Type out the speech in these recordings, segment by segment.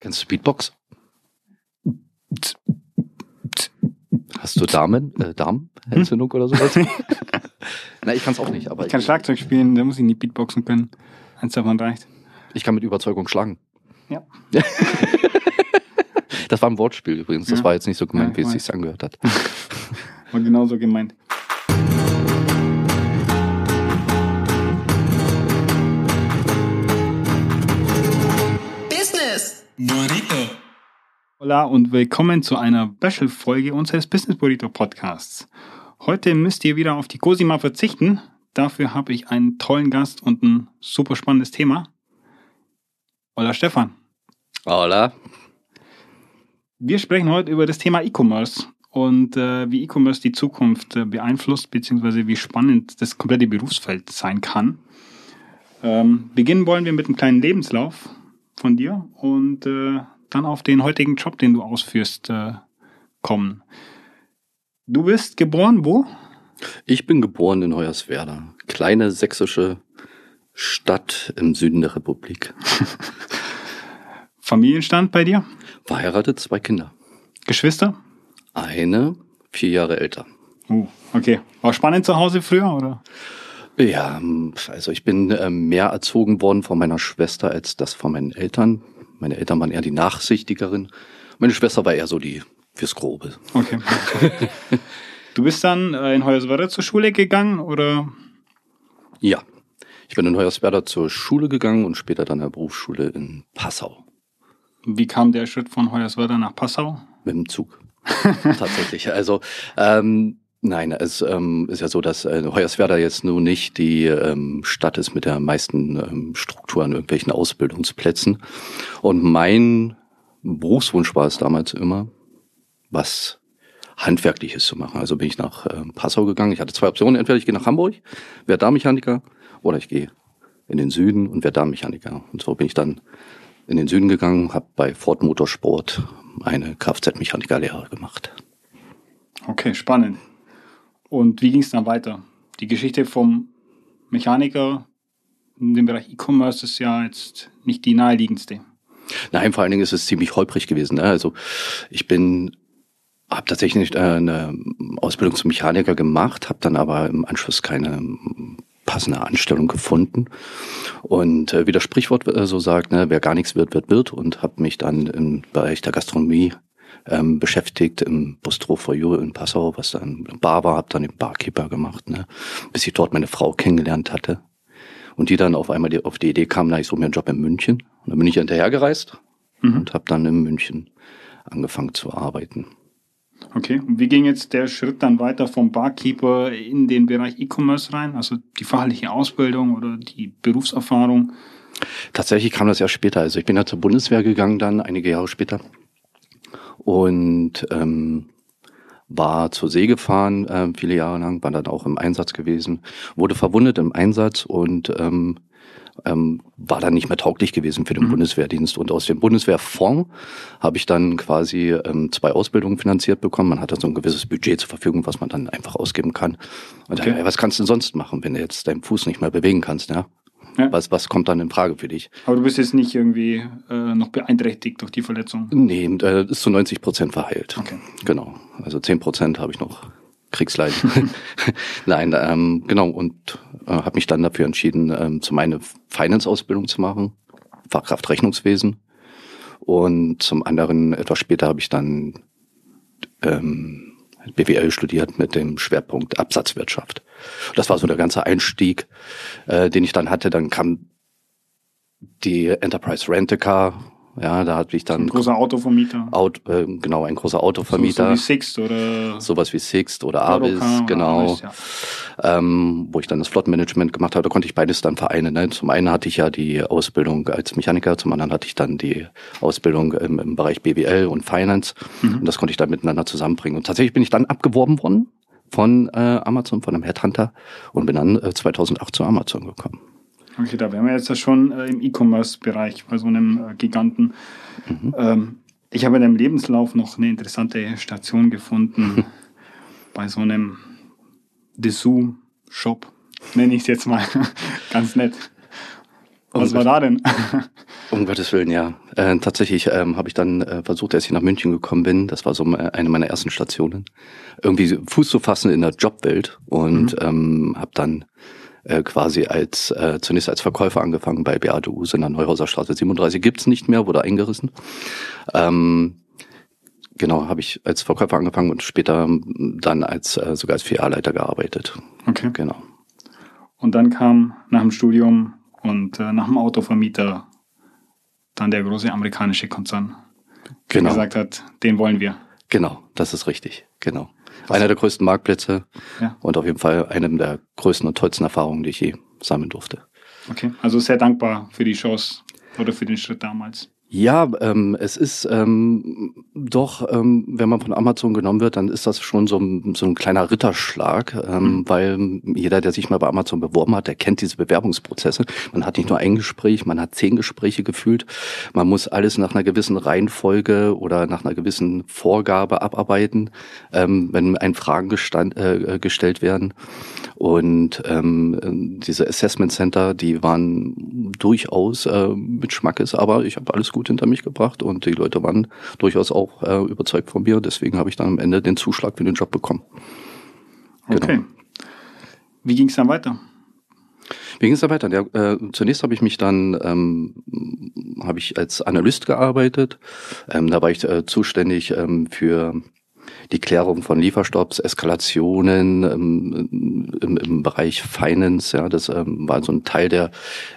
Kennst du Beatbox? Hast du Damen, äh, Darmenentzündung oder sowas? Nein, ich kann es auch nicht. Aber Ich kann Schlagzeug spielen, da muss ich nicht Beatboxen können. Eins davon reicht. ich kann mit Überzeugung schlagen. Ja. Das war ein Wortspiel übrigens. Das Ja. war jetzt nicht so gemeint, Ja, wie es ich sich angehört hat. War genauso gemeint. Hola und willkommen zu einer Special-Folge unseres Business Burrito Podcasts. Heute müsst ihr wieder auf die Cosima verzichten. Dafür habe ich einen tollen Gast und ein super spannendes Thema. Hola Stefan. Hola. Wir sprechen heute über das Thema E-Commerce und äh, wie E-Commerce die Zukunft äh, beeinflusst, beziehungsweise wie spannend das komplette Berufsfeld sein kann. Ähm, beginnen wollen wir mit einem kleinen Lebenslauf von dir und äh, dann auf den heutigen Job, den du ausführst, äh, kommen. Du bist geboren wo? Ich bin geboren in Hoyerswerda. Kleine sächsische Stadt im Süden der Republik. Familienstand bei dir? Verheiratet, zwei Kinder. Geschwister? Eine vier Jahre älter. Uh, okay. War spannend zu Hause früher, oder? Ja, also ich bin ähm, mehr erzogen worden von meiner Schwester als das von meinen Eltern. Meine Eltern waren eher die Nachsichtigeren. Meine Schwester war eher so die fürs Grobe. Okay. du bist dann äh, in Hoyerswerda zur Schule gegangen, oder? Ja, ich bin in Hoyerswerda zur Schule gegangen und später dann der Berufsschule in Passau Wie kam der Schritt von Hoyerswerda nach Passau? mit dem Zug. Tatsächlich. Also ähm, nein, es ähm, ist ja so, dass äh, Hoyerswerda jetzt nur nicht die ähm, Stadt ist mit der meisten ähm, Struktur an irgendwelchen Ausbildungsplätzen. Und mein Berufswunsch war es damals immer, was Handwerkliches zu machen. Also bin ich nach ähm, Passau gegangen. Ich hatte zwei Optionen. Entweder ich gehe nach Hamburg, werde da Mechaniker, oder ich gehe in den Süden und werde da Mechaniker. Und so bin ich dann in den Süden gegangen, habe bei Ford Motorsport eine Kfz-Mechanikerlehre gemacht. Okay, spannend. Und wie ging es dann weiter? Die Geschichte vom Mechaniker in dem Bereich E-Commerce ist ja jetzt nicht die naheliegendste. Nein, vor allen Dingen ist es ziemlich holprig gewesen. Ne? Also ich bin habe tatsächlich äh, eine Ausbildung zum Mechaniker gemacht, habe dann aber im Anschluss keine passende Anstellung gefunden. Und äh, wie das Sprichwort äh, so sagt, ne, wer gar nichts wird, wird wird. Und habe mich dann im Bereich der Gastronomie ähm, beschäftigt, im Bistro for You in Passau, was dann Bar war, habe dann den Barkeeper gemacht, ne, bis ich dort meine Frau kennengelernt hatte. Und die dann auf einmal die, auf die Idee kam, na, ich suche mir einen Job in München. Und dann bin ich hinterhergereist Mhm. und habe dann in München angefangen zu arbeiten. Okay, und wie ging jetzt der Schritt dann weiter vom Barkeeper in den Bereich E-Commerce rein? Also die fachliche Ausbildung oder die Berufserfahrung? Tatsächlich kam das ja später. Also ich bin ja zur Bundeswehr gegangen dann, einige Jahre später. Und ähm, war zur See gefahren, äh, viele Jahre lang, war dann auch im Einsatz gewesen, wurde verwundet im Einsatz und ähm, ähm, war dann nicht mehr tauglich gewesen für den Mhm. Bundeswehrdienst. Und aus dem Bundeswehrfonds habe ich dann quasi ähm, zwei Ausbildungen finanziert bekommen. Man hatte so ein gewisses Budget zur Verfügung, was man dann einfach ausgeben kann. Und Okay. dann, ey, was kannst du denn sonst machen, wenn du jetzt deinen Fuß nicht mehr bewegen kannst? Ja? Ja. Was, was kommt dann in Frage für dich? Aber du bist jetzt nicht irgendwie äh, noch beeinträchtigt durch die Verletzung. Nee, äh, ist zu 90 Prozent verheilt. Okay. Genau. Also 10 Prozent habe ich noch Kriegsleiden. Nein, ähm, genau. Und äh, habe mich dann dafür entschieden, ähm, zum eine Finance-Ausbildung zu machen, Fachkraft Rechnungswesen. Und zum anderen, etwas später, habe ich dann ähm, BWL studiert mit dem Schwerpunkt Absatzwirtschaft. Das war so der ganze Einstieg, äh, den ich dann hatte. Dann kam die Enterprise Rent-A-Car. Ja, da hatte ich dann Ein großer Autovermieter. Aut, äh, genau, ein großer So, Autovermieter, so wie Sixt oder sowas wie Sixt oder Avis, genau, Avis, ja. ähm, wo ich dann das Flottenmanagement gemacht habe, da konnte ich beides dann vereinen. Ne? Zum einen hatte ich ja die Ausbildung als Mechaniker, zum anderen hatte ich dann die Ausbildung im, im Bereich BWL und Finance Mhm. und das konnte ich dann miteinander zusammenbringen. Und tatsächlich bin ich dann abgeworben worden von äh, Amazon, von einem Headhunter und bin dann äh, 2008 zu Amazon gekommen. Okay, da wären wir jetzt ja schon äh, im E-Commerce-Bereich bei so einem äh, Giganten. Mhm. Ähm, ich habe in deinem Lebenslauf noch eine interessante Station gefunden bei so einem Dessous-Shop, nenne ich es jetzt mal. Ganz nett. Was war da denn? um Gottes Willen, ja. Äh, tatsächlich ähm, habe ich dann äh, versucht, als ich nach München gekommen bin, das war so eine meiner ersten Stationen, irgendwie Fuß zu fassen in der Jobwelt und mhm. ähm, habe dann äh, quasi als äh, zunächst als Verkäufer angefangen bei Beate Use in der Neuhauser Straße 37. Gibt's nicht mehr, wurde eingerissen. Ähm, genau, habe ich als Verkäufer angefangen und später dann als äh, sogar als Filialleiter gearbeitet. Okay. Genau. Und dann kam nach dem Studium und äh, nach dem Autovermieter dann der große amerikanische Konzern, der genau. gesagt hat, den wollen wir. Genau, das ist richtig. Genau. Was? Einer der größten Marktplätze ja. und auf jeden Fall eine der größten und tollsten Erfahrungen, die ich je sammeln durfte. Okay, also sehr dankbar für die Chance oder für den Schritt damals. Ja, ähm, es ist ähm, doch, ähm, wenn man von Amazon genommen wird, dann ist das schon so ein, so ein kleiner Ritterschlag, ähm, mhm. weil jeder, der sich mal bei Amazon beworben hat, der kennt diese Bewerbungsprozesse. Man hat nicht nur ein Gespräch, man hat zehn Gespräche gefühlt. Man muss alles nach einer gewissen Reihenfolge oder nach einer gewissen Vorgabe abarbeiten, ähm, wenn ein Fragen gestand, äh, gestellt werden. Und ähm, diese Assessment Center, die waren durchaus äh, mit Schmackes, aber ich habe alles gut hinter mich gebracht und die Leute waren durchaus auch äh, überzeugt von mir. Deswegen habe ich dann am Ende den Zuschlag für den Job bekommen. Genau. Okay. Wie ging es dann weiter? Wie ging es dann weiter? Ja, äh, zunächst habe ich mich dann ähm, habe ich als Analyst gearbeitet. Ähm, da war ich äh, zuständig ähm, für die Klärung von Lieferstopps, Eskalationen ähm, im, im, Bereich Finance, ja, das ähm, war so ein Teil der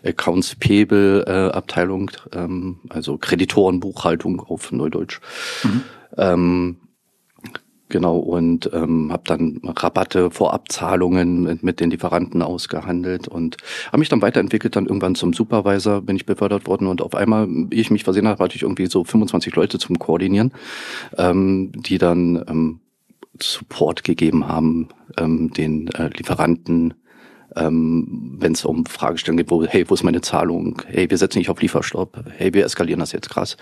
Accounts Payable äh, Abteilung, ähm, also Kreditorenbuchhaltung auf Neudeutsch. Mhm. Genau, und ähm, habe dann Rabatte, Vorabzahlungen mit, mit den Lieferanten ausgehandelt und habe mich dann weiterentwickelt, dann irgendwann zum Supervisor bin ich befördert worden und auf einmal, wie ich mich versehen habe, hatte ich irgendwie so 25 Leute zum Koordinieren, ähm, die dann ähm, Support gegeben haben, ähm, den äh, Lieferanten, ähm, wenn es um Fragestellungen geht, wo, hey, wo ist meine Zahlung? Hey, wir setzen nicht auf Lieferstopp. Hey, wir eskalieren das jetzt krass.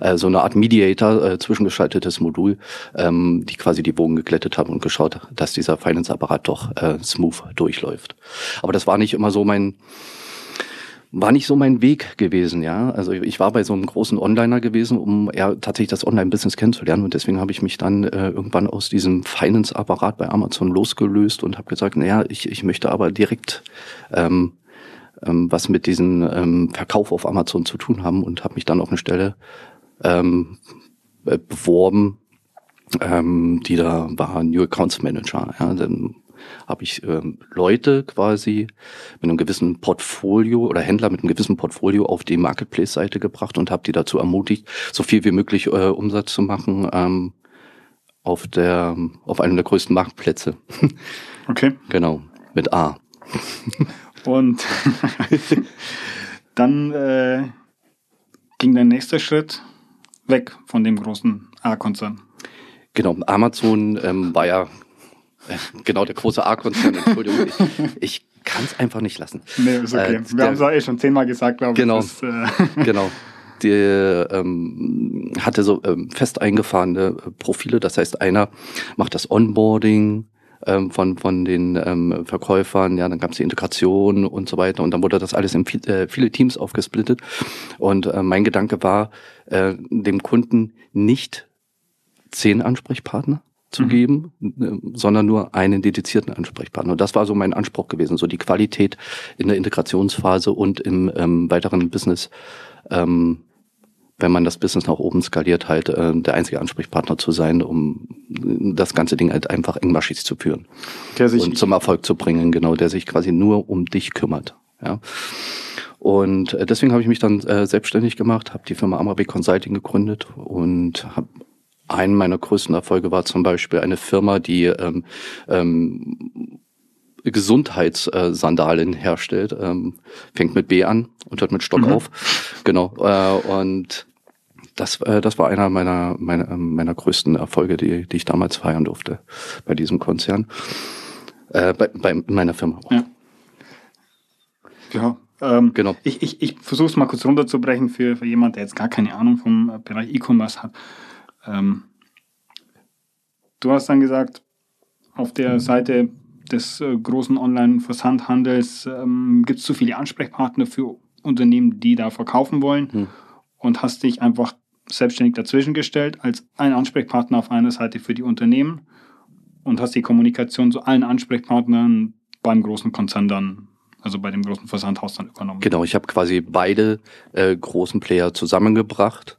Äh, so eine Art Mediator, äh, zwischengeschaltetes Modul, ähm, die quasi die Bogen geglättet haben und geschaut, dass dieser Finance-Apparat doch äh, smooth durchläuft. Aber das war nicht immer so mein war nicht so mein Weg gewesen, ja. Also ich war bei so einem großen Onliner gewesen, um eher tatsächlich das Online-Business kennenzulernen. Und deswegen habe ich mich dann äh, irgendwann aus diesem Finance-Apparat bei Amazon losgelöst und habe gesagt, naja, ich, ich möchte aber direkt ähm, ähm, was mit diesem ähm, Verkauf auf Amazon zu tun haben und habe mich dann auf eine Stelle ähm, beworben, ähm, die da war New Accounts Manager. Ja, dann habe ich ähm, Leute quasi mit einem gewissen Portfolio oder Händler mit einem gewissen Portfolio auf die Marketplace-Seite gebracht und habe die dazu ermutigt, so viel wie möglich äh, Umsatz zu machen ähm, auf der auf einem der größten Marktplätze. Okay. genau, mit A. und dann äh, ging der nächste Schritt weg von dem großen A-Konzern. Genau, Amazon ähm, war ja Genau, der große A-Konzern, Entschuldigung. Ich, ich kann es einfach nicht lassen. Nee, ist okay. Äh, Wir haben es ja eh schon zehnmal gesagt, glaube genau, ich. Genau, äh genau. Die ähm, hatte so ähm, fest eingefahrene äh, Profile. Das heißt, einer macht das Onboarding ähm, von, von den ähm, Verkäufern, ja, dann gab es die Integration und so weiter. Und dann wurde das alles in viel, äh, viele Teams aufgesplittet. Und äh, mein Gedanke war, äh, dem Kunden nicht zehn Ansprechpartner zu mhm. geben, äh, sondern nur einen dedizierten Ansprechpartner. Und das war so mein Anspruch gewesen, so die Qualität in der Integrationsphase und im ähm, weiteren Business, ähm, wenn man das Business nach oben skaliert, halt äh, der einzige Ansprechpartner zu sein, um das ganze Ding halt einfach engmaschig zu führen und zum Erfolg zu bringen, genau, der sich quasi nur um dich kümmert. Ja. Und äh, deswegen habe ich mich dann äh, selbstständig gemacht, habe die Firma Amrabe Consulting gegründet und habe einen meiner größten Erfolge war zum Beispiel eine Firma, die ähm, ähm, Gesundheitssandalen herstellt. Ähm, fängt mit B an und hört mit Stock mhm. auf. Genau. Äh, und das, äh, das war einer meiner, meiner, meiner größten Erfolge, die, die ich damals feiern durfte bei diesem Konzern. Äh, bei, bei meiner Firma. Ja. ja. Ähm, genau. Ich, ich, ich versuche es mal kurz runterzubrechen für, für jemand, der jetzt gar keine Ahnung vom Bereich E-Commerce hat. Ähm, du hast dann gesagt, auf der Seite des äh, großen Online-Versandhandels ähm, gibt es zu viele Ansprechpartner für Unternehmen, die da verkaufen wollen hm. und hast dich einfach selbstständig dazwischen gestellt als ein Ansprechpartner auf einer Seite für die Unternehmen und hast die Kommunikation zu allen Ansprechpartnern beim großen Konzern dann, also bei dem großen Versandhaus dann übernommen. Genau, ich habe quasi beide äh, großen Player zusammengebracht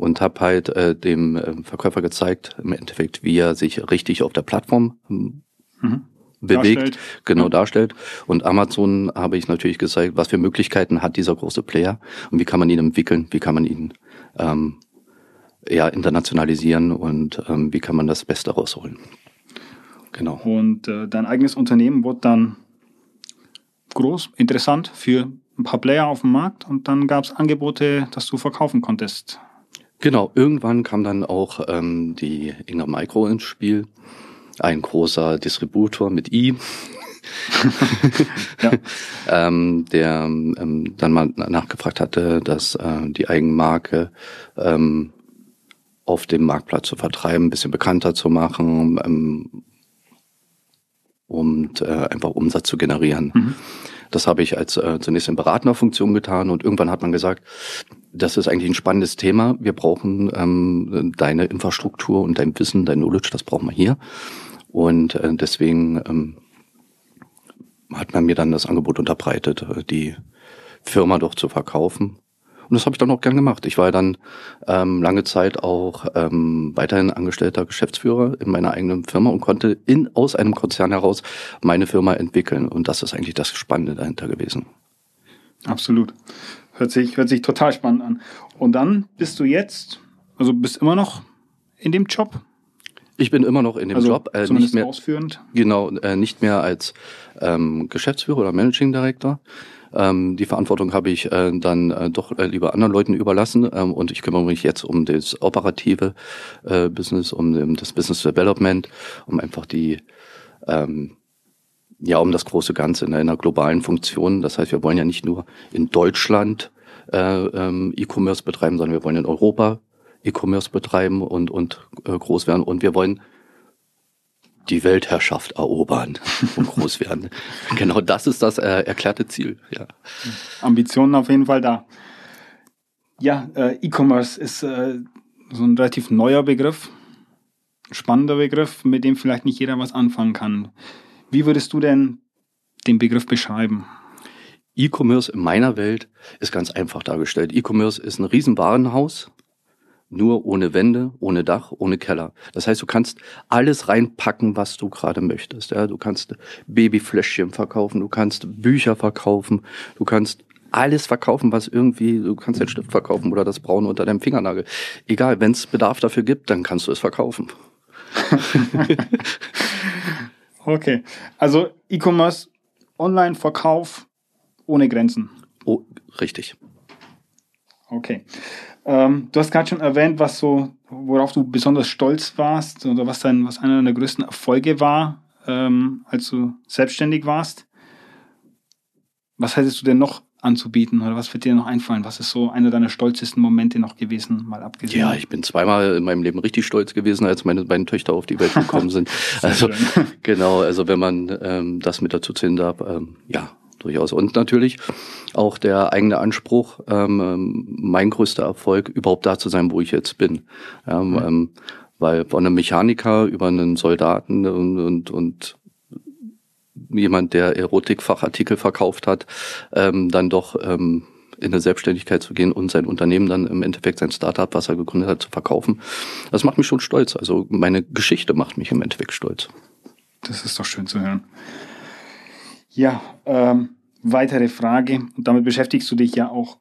und habe halt äh, dem äh, Verkäufer gezeigt, im Endeffekt, wie er sich richtig auf der Plattform hm, mhm. bewegt, darstellt. genau ja. darstellt. Und Amazon habe ich natürlich gezeigt, was für Möglichkeiten hat dieser große Player und wie kann man ihn entwickeln, wie kann man ihn ähm, ja, internationalisieren und ähm, wie kann man das Beste rausholen. Genau. Und äh, dein eigenes Unternehmen wurde dann groß, interessant für ein paar Player auf dem Markt und dann gab es Angebote, dass du verkaufen konntest. Genau, irgendwann kam dann auch ähm, die Inga Micro ins Spiel, ein großer Distributor mit I, ja. ähm, der ähm, dann mal nachgefragt hatte, dass äh, die Eigenmarke ähm, auf dem Marktplatz zu vertreiben, ein bisschen bekannter zu machen ähm, und äh, einfach Umsatz zu generieren. Mhm. Das habe ich als äh, zunächst in Beratnerfunktion getan und irgendwann hat man gesagt, das ist eigentlich ein spannendes Thema. Wir brauchen ähm, deine Infrastruktur und dein Wissen, dein Knowledge, das brauchen wir hier. Und äh, deswegen ähm, hat man mir dann das Angebot unterbreitet, äh, die Firma doch zu verkaufen. Und das habe ich dann auch gern gemacht. Ich war dann ähm, lange Zeit auch ähm, weiterhin angestellter Geschäftsführer in meiner eigenen Firma und konnte in, aus einem Konzern heraus meine Firma entwickeln. Und das ist eigentlich das Spannende dahinter gewesen. Absolut. Hört sich, hört sich total spannend an. Und dann bist du jetzt, also bist immer noch in dem Job? Ich bin immer noch in dem also Job, äh, nicht mehr ausführend. Genau, äh, nicht mehr als ähm, Geschäftsführer oder Managing Director. Ähm, die Verantwortung habe ich äh, dann äh, doch äh, lieber anderen Leuten überlassen ähm, und ich kümmere mich jetzt um das operative äh, Business, um, um das Business Development, um einfach die ähm, ja um das große Ganze in einer globalen Funktion. Das heißt, wir wollen ja nicht nur in Deutschland äh, ähm, E-Commerce betreiben, sondern wir wollen in Europa E-Commerce betreiben und, und äh, groß werden. Und wir wollen die Weltherrschaft erobern und groß werden. genau das ist das äh, erklärte Ziel. Ja. Ambitionen auf jeden Fall da. Ja, äh, E-Commerce ist äh, so ein relativ neuer Begriff, spannender Begriff, mit dem vielleicht nicht jeder was anfangen kann. Wie würdest du denn den Begriff beschreiben? E-Commerce in meiner Welt ist ganz einfach dargestellt. E-Commerce ist ein Riesenwarenhaus, nur ohne Wände, ohne Dach, ohne Keller. Das heißt, du kannst alles reinpacken, was du gerade möchtest. Ja, du kannst Babyfläschchen verkaufen, du kannst Bücher verkaufen, du kannst alles verkaufen, was irgendwie, du kannst den Stift verkaufen oder das Braune unter deinem Fingernagel. Egal, wenn es Bedarf dafür gibt, dann kannst du es verkaufen. okay, also E-Commerce, Online-Verkauf ohne Grenzen. Oh, richtig. Okay. Ähm, du hast gerade schon erwähnt, was so, worauf du besonders stolz warst oder was dein, was einer deiner größten Erfolge war, ähm, als du selbstständig warst. Was hättest du denn noch anzubieten oder was wird dir noch einfallen? Was ist so einer deiner stolzesten Momente noch gewesen, mal abgesehen? Ja, ich bin zweimal in meinem Leben richtig stolz gewesen, als meine beiden Töchter auf die Welt gekommen sind. also genau, also wenn man ähm, das mit dazu zählen darf, ähm, ja, durchaus. Und natürlich auch der eigene Anspruch, ähm, ähm, mein größter Erfolg, überhaupt da zu sein, wo ich jetzt bin. Ähm, mhm. ähm, weil von einem Mechaniker über einen Soldaten und, und, und jemand, der Erotikfachartikel verkauft hat, ähm, dann doch ähm, in eine Selbstständigkeit zu gehen und sein Unternehmen dann im Endeffekt sein Startup, was er gegründet hat, zu verkaufen. Das macht mich schon stolz. Also meine Geschichte macht mich im Endeffekt stolz. Das ist doch schön zu hören. Ja, ähm, weitere Frage, und damit beschäftigst du dich ja auch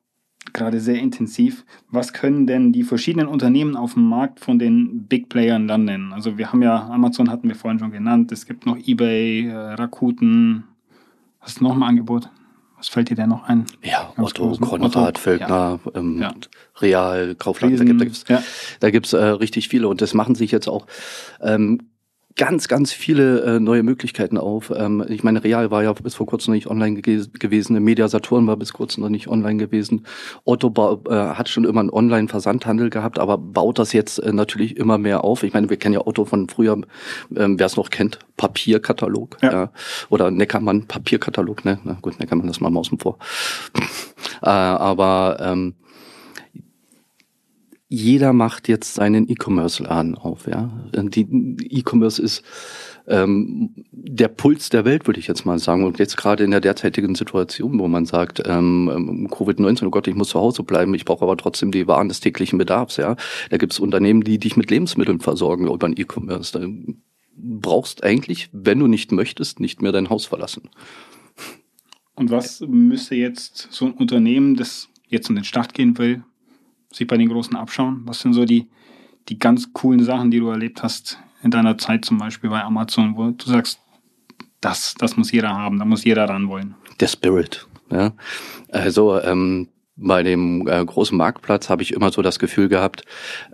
gerade sehr intensiv. Was können denn die verschiedenen Unternehmen auf dem Markt von den Big Playern lernen? Also wir haben ja, Amazon hatten wir vorhin schon genannt, es gibt noch eBay, äh, Rakuten. Was ist noch ein Angebot? Was fällt dir denn noch ein? Ja, Ganz Otto, Konrad, Völkner, ja. Ähm, ja. Real, Kaufland, Riesen, da gibt es ja. da gibt's, äh, richtig viele und das machen sich jetzt auch ähm, ganz, ganz viele äh, neue Möglichkeiten auf. Ähm, ich meine, Real war ja bis vor kurzem noch nicht online ge gewesen, Media Saturn war bis kurzem noch nicht online gewesen. Otto äh, hat schon immer einen Online-Versandhandel gehabt, aber baut das jetzt äh, natürlich immer mehr auf. Ich meine, wir kennen ja Otto von früher, ähm, wer es noch kennt, Papierkatalog. Ja. ja. Oder Neckermann, Papierkatalog, ne? Na gut, Neckermann, das mal mal außen vor. Äh, aber ähm, jeder macht jetzt seinen E-Commerce-Laden auf. Ja, die E-Commerce ist ähm, der Puls der Welt, würde ich jetzt mal sagen. Und jetzt gerade in der derzeitigen Situation, wo man sagt, ähm, ähm Covid-19, oh Gott, ich muss zu Hause bleiben, ich brauche aber trotzdem die Waren des täglichen Bedarfs. Ja, da gibt es Unternehmen, die dich mit Lebensmitteln versorgen über den E-Commerce. Da brauchst eigentlich, wenn du nicht möchtest, nicht mehr dein Haus verlassen. Und was müsste jetzt so ein Unternehmen, das jetzt in den Start gehen will, sich bei den Großen abschauen? Was sind so die, die ganz coolen Sachen, die du erlebt hast in deiner Zeit zum Beispiel bei Amazon, wo du sagst, das, das muss jeder haben, da muss jeder ran wollen? Der Spirit. Ja. Also ähm, bei dem äh, großen Marktplatz habe ich immer so das Gefühl gehabt,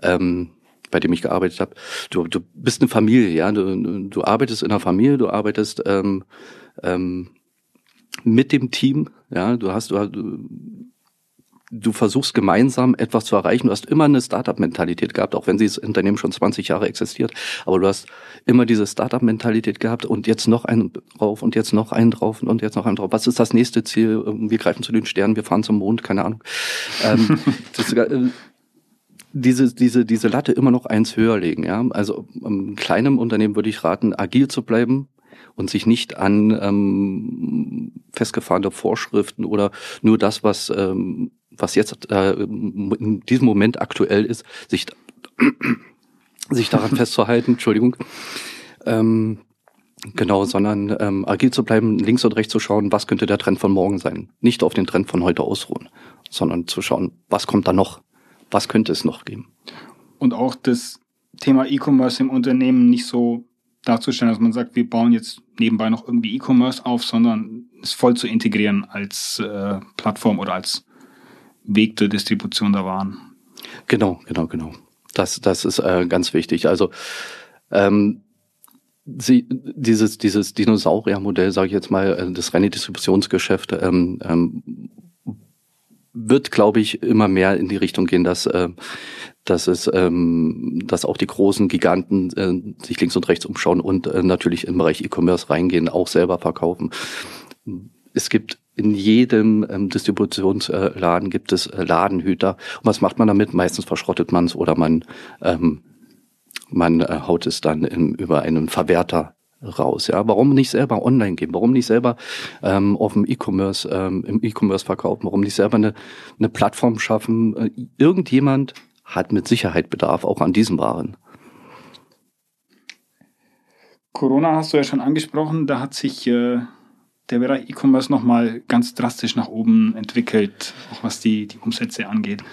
ähm, bei dem ich gearbeitet habe, du, du bist eine Familie, ja, du, du arbeitest in einer Familie, du arbeitest ähm, ähm, mit dem Team, ja, du hast, du, du versuchst gemeinsam etwas zu erreichen. Du hast immer eine Startup-Mentalität gehabt, auch wenn dieses Unternehmen schon 20 Jahre existiert. Aber du hast immer diese Startup-Mentalität gehabt und jetzt noch einen drauf und jetzt noch einen drauf und jetzt noch einen drauf. Was ist das nächste Ziel? Wir greifen zu den Sternen, wir fahren zum Mond, keine Ahnung. Ähm, das, äh, diese, diese, diese Latte immer noch eins höher legen. Ja? Also einem kleinen Unternehmen würde ich raten, agil zu bleiben, und sich nicht an ähm, festgefahrene Vorschriften oder nur das, was ähm, was jetzt äh, in diesem Moment aktuell ist, sich, sich daran festzuhalten, Entschuldigung, ähm, genau, sondern ähm, agil zu bleiben, links und rechts zu schauen, was könnte der Trend von morgen sein. Nicht auf den Trend von heute ausruhen, sondern zu schauen, was kommt da noch, was könnte es noch geben. Und auch das Thema E-Commerce im Unternehmen nicht so darzustellen, dass man sagt, wir bauen jetzt nebenbei noch irgendwie E-Commerce auf, sondern es voll zu integrieren als äh, Plattform oder als Weg der Distribution der Waren. Genau, genau, genau. Das, das ist äh, ganz wichtig. Also ähm, Sie, dieses, dieses Dinosauriermodell, sage ich jetzt mal, äh, das reine Distributionsgeschäft, ähm, ähm, wird, glaube ich, immer mehr in die Richtung gehen, dass, äh, dass es, ähm, dass auch die großen Giganten äh, sich links und rechts umschauen und äh, natürlich im Bereich E-Commerce reingehen, auch selber verkaufen. Es gibt in jedem ähm, Distributionsladen gibt es äh, Ladenhüter. Und was macht man damit? Meistens verschrottet man es oder man, ähm, man äh, haut es dann im, über einen Verwerter raus. Ja, warum nicht selber online gehen? Warum nicht selber ähm, auf dem E-Commerce ähm, im E-Commerce verkaufen? Warum nicht selber eine, eine Plattform schaffen? Äh, irgendjemand hat mit Sicherheit Bedarf auch an diesen Waren. Corona hast du ja schon angesprochen. Da hat sich äh, der Bereich E-Commerce nochmal ganz drastisch nach oben entwickelt, auch was die, die Umsätze angeht.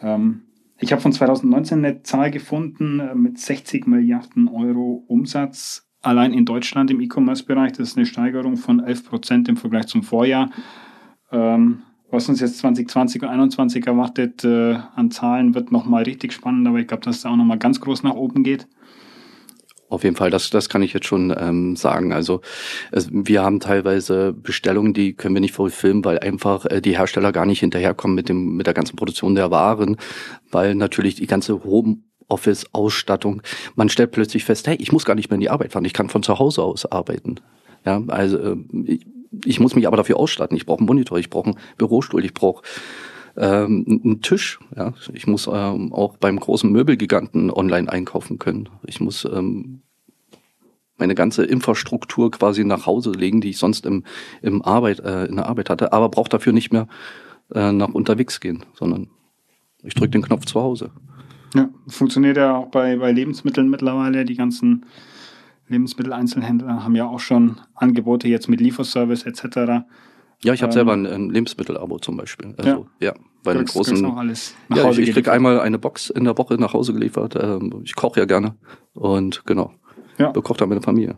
Ähm, ich habe von 2019 eine Zahl gefunden äh, mit 60 Milliarden Euro Umsatz allein in Deutschland im E-Commerce-Bereich. Das ist eine Steigerung von 11 Prozent im Vergleich zum Vorjahr. Ähm, was uns jetzt 2020 und 2021 erwartet äh, an Zahlen, wird nochmal richtig spannend, aber ich glaube, dass es da auch nochmal ganz groß nach oben geht. Auf jeden Fall, das, das kann ich jetzt schon ähm, sagen. Also es, wir haben teilweise Bestellungen, die können wir nicht voll filmen, weil einfach äh, die Hersteller gar nicht hinterherkommen mit dem mit der ganzen Produktion der Waren, weil natürlich die ganze Homeoffice-Ausstattung, man stellt plötzlich fest, hey, ich muss gar nicht mehr in die Arbeit fahren, ich kann von zu Hause aus arbeiten. Ja, also äh, ich, ich muss mich aber dafür ausstatten. Ich brauche einen Monitor, ich brauche einen Bürostuhl, ich brauche ähm, einen Tisch. Ja, ich muss ähm, auch beim großen Möbelgiganten online einkaufen können. Ich muss ähm, meine ganze Infrastruktur quasi nach Hause legen, die ich sonst im, im Arbeit, äh, in der Arbeit hatte, aber brauche dafür nicht mehr äh, nach unterwegs gehen, sondern ich drücke den Knopf zu Hause. Ja, funktioniert ja auch bei, bei Lebensmitteln mittlerweile. Die ganzen Lebensmitteleinzelhändler haben ja auch schon Angebote jetzt mit Lieferservice etc. Ja, ich habe ähm, selber ein, ein Lebensmittelabo zum Beispiel. Also, ja. ja bei einem großen. Auch alles ja, ich, ich krieg einmal eine Box in der Woche nach Hause geliefert. Ähm, ich koche ja gerne und genau. Ja. Bekocht dann meine Familie.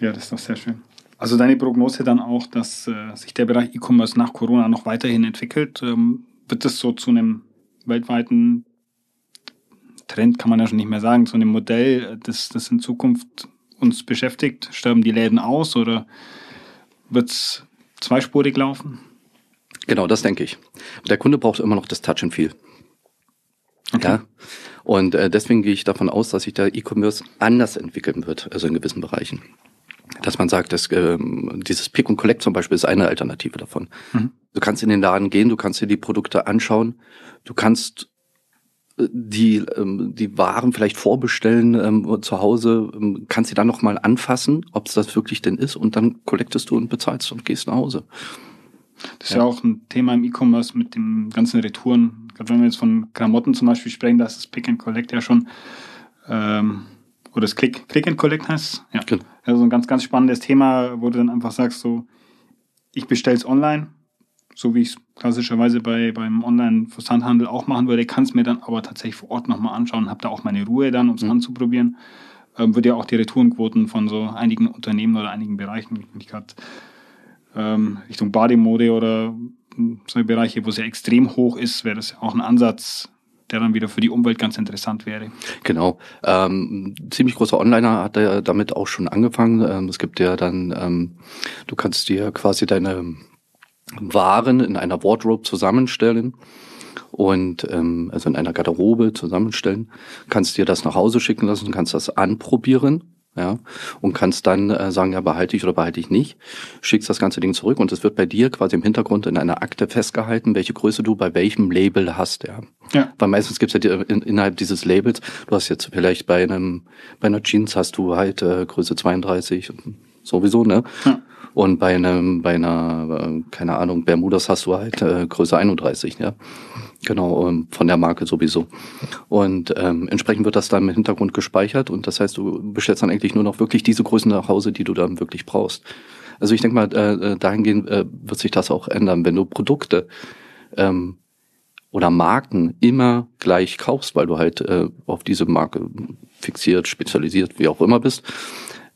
Ja, das ist doch sehr schön. Also deine Prognose dann auch, dass äh, sich der Bereich E-Commerce nach Corona noch weiterhin entwickelt. Ähm, wird das so zu einem weltweiten Trend, kann man ja schon nicht mehr sagen, zu einem Modell, das, das in Zukunft uns beschäftigt? Sterben die Läden aus oder wird es zweispurig laufen? Genau, das denke ich. Der Kunde braucht immer noch das Touch and Feel. Okay. Ja. Und äh, deswegen gehe ich davon aus, dass sich der E-Commerce anders entwickeln wird, also in gewissen Bereichen. Dass man sagt, dass ähm, dieses Pick und Collect zum Beispiel ist eine Alternative davon. Mhm. Du kannst in den Laden gehen, du kannst dir die Produkte anschauen, du kannst die ähm, die Waren vielleicht vorbestellen ähm, zu Hause, ähm, kannst sie dann noch mal anfassen, ob es das wirklich denn ist und dann collectest du und bezahlst und gehst nach Hause. Das ist ja, ja auch ein Thema im E-Commerce mit den ganzen Retouren. Gerade wenn wir jetzt von Klamotten zum Beispiel sprechen, da ist das Pick and Collect ja schon ähm, oder das Click, Click and Collect heißt Ja. Genau. Also ein ganz, ganz spannendes Thema, wo du dann einfach sagst, so, ich bestelle es online, so wie ich es klassischerweise bei, beim Online-Versandhandel auch machen würde, kann es mir dann aber tatsächlich vor Ort nochmal anschauen, habe da auch meine Ruhe dann, um es mhm. anzuprobieren. Ähm, wird ja auch die Retourenquoten von so einigen Unternehmen oder einigen Bereichen, ich gerade ähm, Richtung Bademode oder hm, solche Bereiche, wo es ja extrem hoch ist, wäre das ja auch ein Ansatz, der dann wieder für die Umwelt ganz interessant wäre. Genau. Ähm, ziemlich großer Onliner hat er damit auch schon angefangen. Ähm, es gibt ja dann, ähm, du kannst dir quasi deine Waren in einer Wardrobe zusammenstellen und ähm, also in einer Garderobe zusammenstellen, kannst dir das nach Hause schicken lassen, kannst das anprobieren ja, und kannst dann äh, sagen, ja, behalte ich oder behalte ich nicht, schickst das ganze Ding zurück und es wird bei dir quasi im Hintergrund in einer Akte festgehalten, welche Größe du bei welchem Label hast, ja. ja. Weil meistens gibt's ja die, in, innerhalb dieses Labels, du hast jetzt vielleicht bei einem, bei einer Jeans hast du halt äh, Größe 32, sowieso, ne? Ja. Und bei einem, bei einer, äh, keine Ahnung, Bermudas hast du halt äh, Größe 31, ja. Genau, ähm, von der Marke sowieso. Und ähm, entsprechend wird das dann im Hintergrund gespeichert und das heißt, du bestellst dann eigentlich nur noch wirklich diese Größen nach Hause, die du dann wirklich brauchst. Also ich denke mal, äh, äh, dahingehend äh, wird sich das auch ändern. Wenn du Produkte ähm, oder Marken immer gleich kaufst, weil du halt äh, auf diese Marke fixiert, spezialisiert, wie auch immer bist,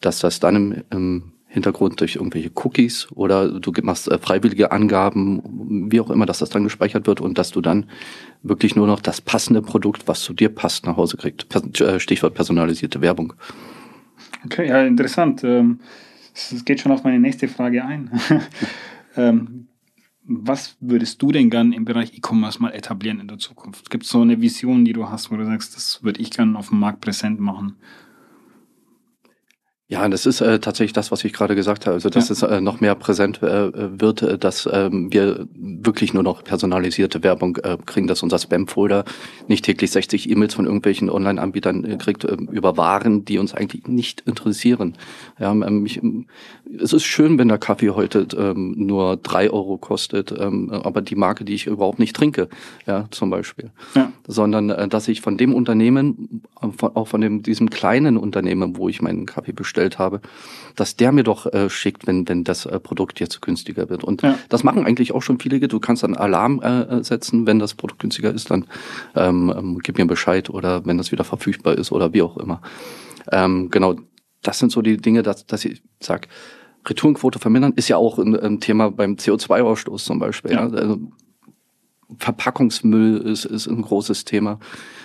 dass das dann im, im Hintergrund durch irgendwelche Cookies oder du machst äh, freiwillige Angaben, wie auch immer, dass das dann gespeichert wird und dass du dann wirklich nur noch das passende Produkt, was zu dir passt, nach Hause kriegst. Äh, Stichwort personalisierte Werbung. Okay, ja, interessant. Ähm, es geht schon auf meine nächste Frage ein. Ähm, was würdest du denn gern im Bereich E-Commerce mal etablieren in der Zukunft? Gibt es so eine Vision, die du hast, wo du sagst, das würde ich gern auf dem Markt präsent machen? Ja, das ist äh, tatsächlich das, was ich gerade gesagt habe. Also, dass ja. es äh, noch mehr präsent äh, wird, äh, dass ähm, wir wirklich nur noch personalisierte Werbung äh, kriegen, dass unser Spam-Folder nicht täglich 60 E-Mails von irgendwelchen Online-Anbietern äh, kriegt äh, über Waren, die uns eigentlich nicht interessieren. Ja, ähm, ich, es ist schön, wenn der Kaffee heute ähm, nur drei Euro kostet, ähm, aber die Marke, die ich überhaupt nicht trinke, ja, zum Beispiel. Ja. Sondern, äh, dass ich von dem Unternehmen, äh, von, auch von dem, diesem kleinen Unternehmen, wo ich meinen Kaffee bestellt habe, dass der mir doch äh, schickt, wenn, wenn das äh, Produkt jetzt günstiger wird. Und ja. das machen eigentlich auch schon viele. Du kannst dann Alarm äh, setzen, wenn das Produkt günstiger ist, dann ähm, ähm, gib mir Bescheid oder wenn das wieder verfügbar ist oder wie auch immer. Ähm, genau, das sind so die Dinge, dass, dass ich sag, Retourenquote vermindern ist ja auch ein, ein Thema beim CO2-Ausstoß zum Beispiel. Ja. ja. Also, Verpackungsmüll ist, ist ein großes Thema.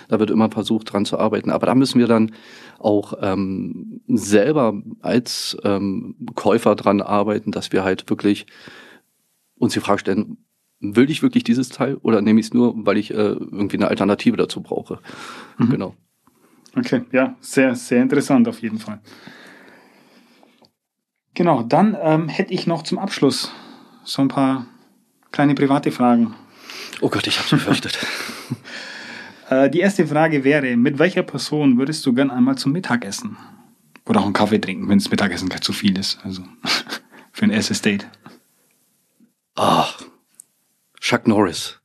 Da wird immer versucht, dran zu arbeiten. Aber da müssen wir dann auch ähm, selber als ähm, Käufer dran arbeiten, dass wir halt wirklich uns die Frage stellen, will ich wirklich dieses Teil oder nehme ich es nur, weil ich äh, irgendwie eine Alternative dazu brauche? Mhm. Genau. Okay, ja, sehr, sehr interessant auf jeden Fall. Genau, dann ähm, hätte ich noch zum Abschluss so ein paar kleine private Fragen. Oh Gott, ich habe befürchtet. Äh, die erste Frage wäre, mit welcher Person würdest du gern einmal zum Mittagessen? Oder auch einen Kaffee trinken, wenn das Mittagessen zu viel ist. Also für ein erstes Date. Ach, Chuck Norris.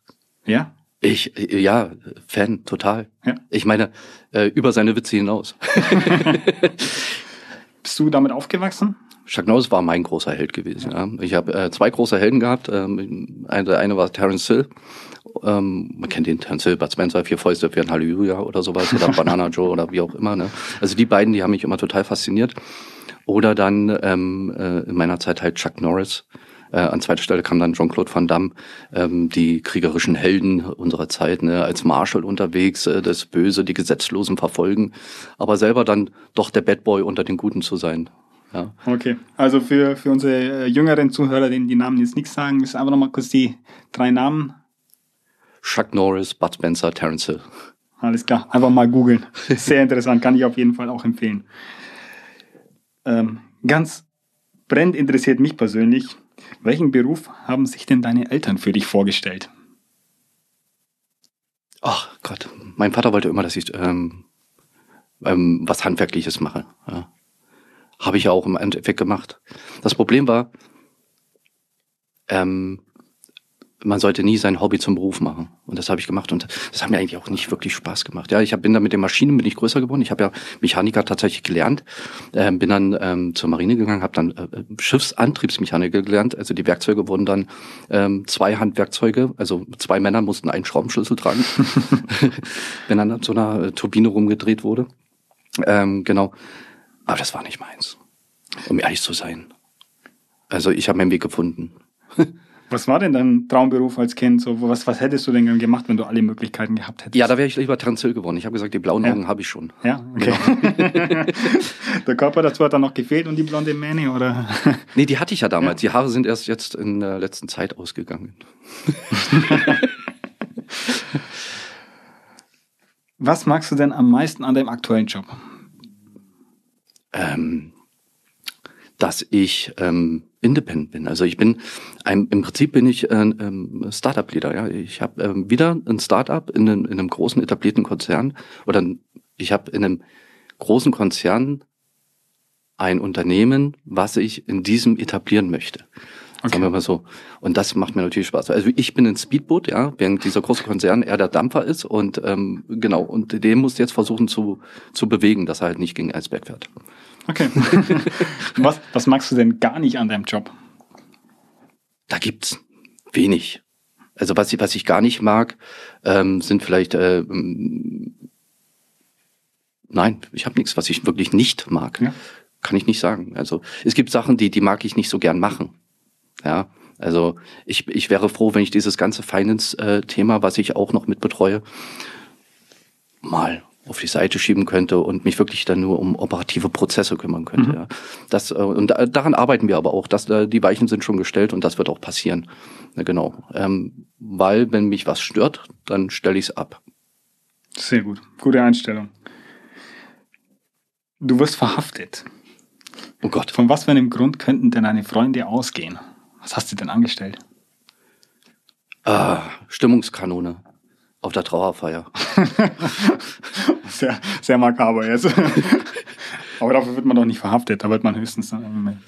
Ja? Ich, ja, Fan, total. Ja. Ich meine, äh, über seine Witze hinaus. Bist du damit aufgewachsen? Chuck Norris war mein großer Held gewesen. Ja. Ich habe äh, zwei große Helden gehabt. Ähm, der eine war Terence Hill ähm, man kennt den Terence Hill, Bud Spencer, Vier Fäuste für ein Halleluja oder sowas oder Banana Joe oder wie auch immer. Ne? Also die beiden, die haben mich immer total fasziniert. Oder dann ähm, äh, in meiner Zeit halt Chuck Norris. Äh, an zweiter Stelle kam dann Jean-Claude Van Damme, ähm, die kriegerischen Helden unserer Zeit, ne, als Marshall unterwegs, äh, das Böse, die Gesetzlosen verfolgen, aber selber dann doch der Bad Boy unter den Guten zu sein. Ja. Okay, also für, für unsere äh, jüngeren Zuhörer, denen die Namen jetzt nichts sagen, ist einfach nochmal kurz die drei Namen Chuck Norris, Bud Spencer, Terence Hill. Alles klar, einfach mal googeln. Sehr interessant, kann ich auf jeden Fall auch empfehlen. Ähm, ganz brennend interessiert mich persönlich, Welchen Beruf haben sich denn deine Eltern für dich vorgestellt? Ach Gott, mein Vater wollte immer, dass ich ähm, ähm, was Handwerkliches mache. Ja. Habe ich ja auch im Endeffekt gemacht. Das Problem war, ähm, man sollte nie sein Hobby zum Beruf machen. Und das habe ich gemacht und das hat mir eigentlich auch nicht wirklich Spaß gemacht. Ja, ich hab, bin dann mit den Maschinen bin ich größer geworden. Ich habe ja Mechaniker tatsächlich gelernt, ähm, bin dann ähm, zur Marine gegangen, habe dann äh, Schiffsantriebsmechaniker gelernt. Also die Werkzeuge wurden dann ähm, zwei Handwerkzeuge, also zwei Männer mussten einen Schraubenschlüssel tragen, wenn dann an so einer äh, Turbine rumgedreht wurde. Ähm, genau, aber das war nicht meins, um ehrlich zu sein. Also ich habe meinen Weg gefunden. Was war denn dein Traumberuf als Kind? So, was, was hättest du denn gemacht, wenn du alle Möglichkeiten gehabt hättest? Ja, da wäre ich lieber Transil geworden. Ich habe gesagt, die blauen Augen ja. habe ich schon. Ja, okay. Genau. der Körper dazu hat dann noch gefehlt und die blonde Mähne, oder? nee, die hatte ich ja damals. Ja. Die Haare sind erst jetzt in der letzten Zeit ausgegangen. was magst du denn am meisten an deinem aktuellen Job? Ähm, dass ich ähm, independent bin. Also ich bin ein, im Prinzip bin ich ein ähm, Startup-Leader. Ja, ich habe ähm, wieder ein Startup in, in einem großen etablierten Konzern oder ich habe in einem großen Konzern ein Unternehmen, was ich in diesem etablieren möchte. Okay. Sagen wir mal so. Und das macht mir natürlich Spaß. Also ich bin ein Speedboot, ja, während dieser große Konzern eher der Dampfer ist und ähm, genau, und den muss jetzt versuchen zu, zu bewegen, dass er halt nicht gegen Eisberg fährt. Okay. was, was magst du denn gar nicht an deinem Job? Da gibt's wenig. Also was ich, was ich gar nicht mag, ähm, sind vielleicht äh, ähm, nein, ich habe nichts, was ich wirklich nicht mag. Ja. Kann ich nicht sagen. Also es gibt Sachen, die die mag ich nicht so gern machen. Ja, also ich, ich wäre froh, wenn ich dieses ganze Finance-Thema, was ich auch noch mitbetreue, mal auf die Seite schieben könnte und mich wirklich dann nur um operative Prozesse kümmern könnte. Mhm. Ja. Das, äh, und daran arbeiten wir aber auch. dass äh, die Weichen sind schon gestellt und das wird auch passieren. Ja, genau. Ähm, weil, wenn mich was stört, dann stelle ich es ab. Sehr gut. Gute Einstellung. Du wirst verhaftet. Oh Gott. Von was für einem Grund könnten denn deine Freunde ausgehen? Was hast du denn angestellt? Ah, Stimmungskanone auf der Trauerfeier. sehr, sehr makaber jetzt. Aber dafür wird man doch nicht verhaftet. Da wird man höchstens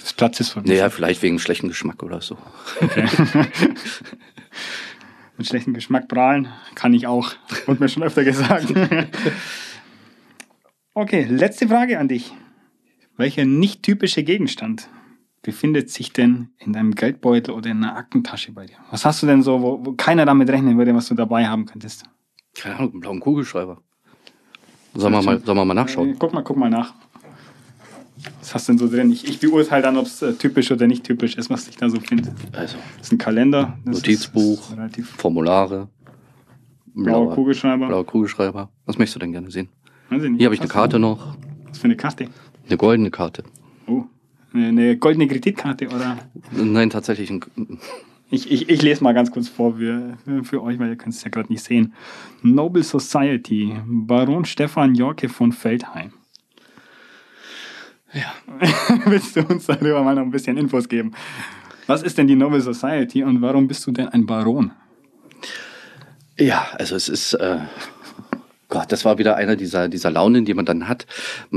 des Platzes verwiesen. Naja, vielleicht wegen schlechten Geschmack oder so. Okay. Mit schlechtem Geschmack prahlen kann ich auch. Wurde mir schon öfter gesagt. okay, letzte Frage an dich. Welcher nicht typische Gegenstand befindet sich denn in deinem Geldbeutel oder in einer Aktentasche bei dir? Was hast du denn so, wo, wo keiner damit rechnen würde, was du dabei haben könntest? Keine Ahnung, einen blauen Kugelschreiber. Sollen wir mal, sollen wir mal nachschauen? Äh, guck mal, guck mal nach. Was hast du denn so drin? Ich, ich beurteile dann, ob es äh, typisch oder nicht typisch ist, was ich da so finde. Also. Das ist ein Kalender. Notizbuch, Formulare. Blauer Kugelschreiber. Blauer Kugelschreiber. Was möchtest du denn gerne sehen? Hier habe ich eine Karte noch. Was für eine Karte? Eine goldene Karte. Oh, eine goldene Kreditkarte, oder? Nein, tatsächlich. Ein, ich, ich, ich lese mal ganz kurz vor für, für euch, weil ihr könnt es ja gerade nicht sehen. Noble Society, Baron Stefan Jorke von Feldheim. Ja. Willst du uns darüber mal noch ein bisschen Infos geben? Was ist denn die Noble Society und warum bist du denn ein Baron? Ja, also es ist äh, Gott, das war wieder einer dieser, dieser Launen, die man dann hat.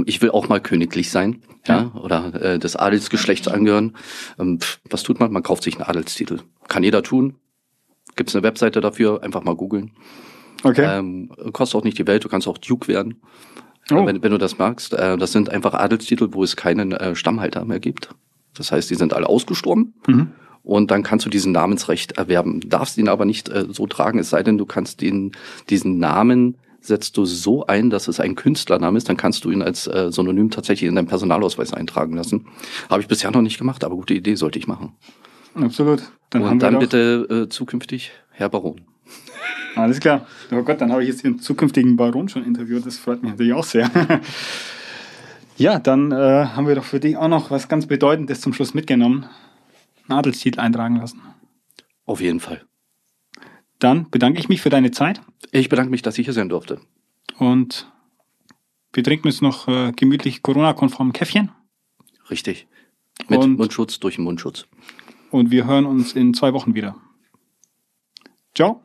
Ich will auch mal königlich sein, ja, ja oder äh, des Adelsgeschlechts angehören. Ähm, pff, was tut man? Man kauft sich einen Adelstitel. Kann jeder tun. Gibt es eine Webseite dafür? Einfach mal googeln. Okay. Ähm, kostet auch nicht die Welt. Du kannst auch Duke werden, oh. wenn, wenn du das magst. Äh, das sind einfach Adelstitel, wo es keinen äh, Stammhalter mehr gibt. Das heißt, die sind alle ausgestorben. Mhm. Und dann kannst du diesen Namensrecht erwerben. Darfst ihn aber nicht äh, so tragen, es sei denn, du kannst den, diesen Namen setzt du so ein, dass es ein Künstlername ist, dann kannst du ihn als äh, Synonym tatsächlich in deinem Personalausweis eintragen lassen. Habe ich bisher noch nicht gemacht, aber gute Idee sollte ich machen. Absolut. Dann Und dann bitte äh, zukünftig Herr Baron. Alles klar. Oh Gott, dann habe ich jetzt den zukünftigen Baron schon interviewt. Das freut mich natürlich auch sehr. ja, dann äh, haben wir doch für dich auch noch was ganz Bedeutendes zum Schluss mitgenommen. Nadelstitel eintragen lassen. Auf jeden Fall. Dann bedanke ich mich für deine Zeit. Ich bedanke mich, dass ich hier sein durfte. Und wir trinken jetzt noch äh, gemütlich Corona-konform Käffchen. Richtig. Mit Und Mundschutz durch den Mundschutz. und wir hören uns in zwei Wochen wieder. Ciao.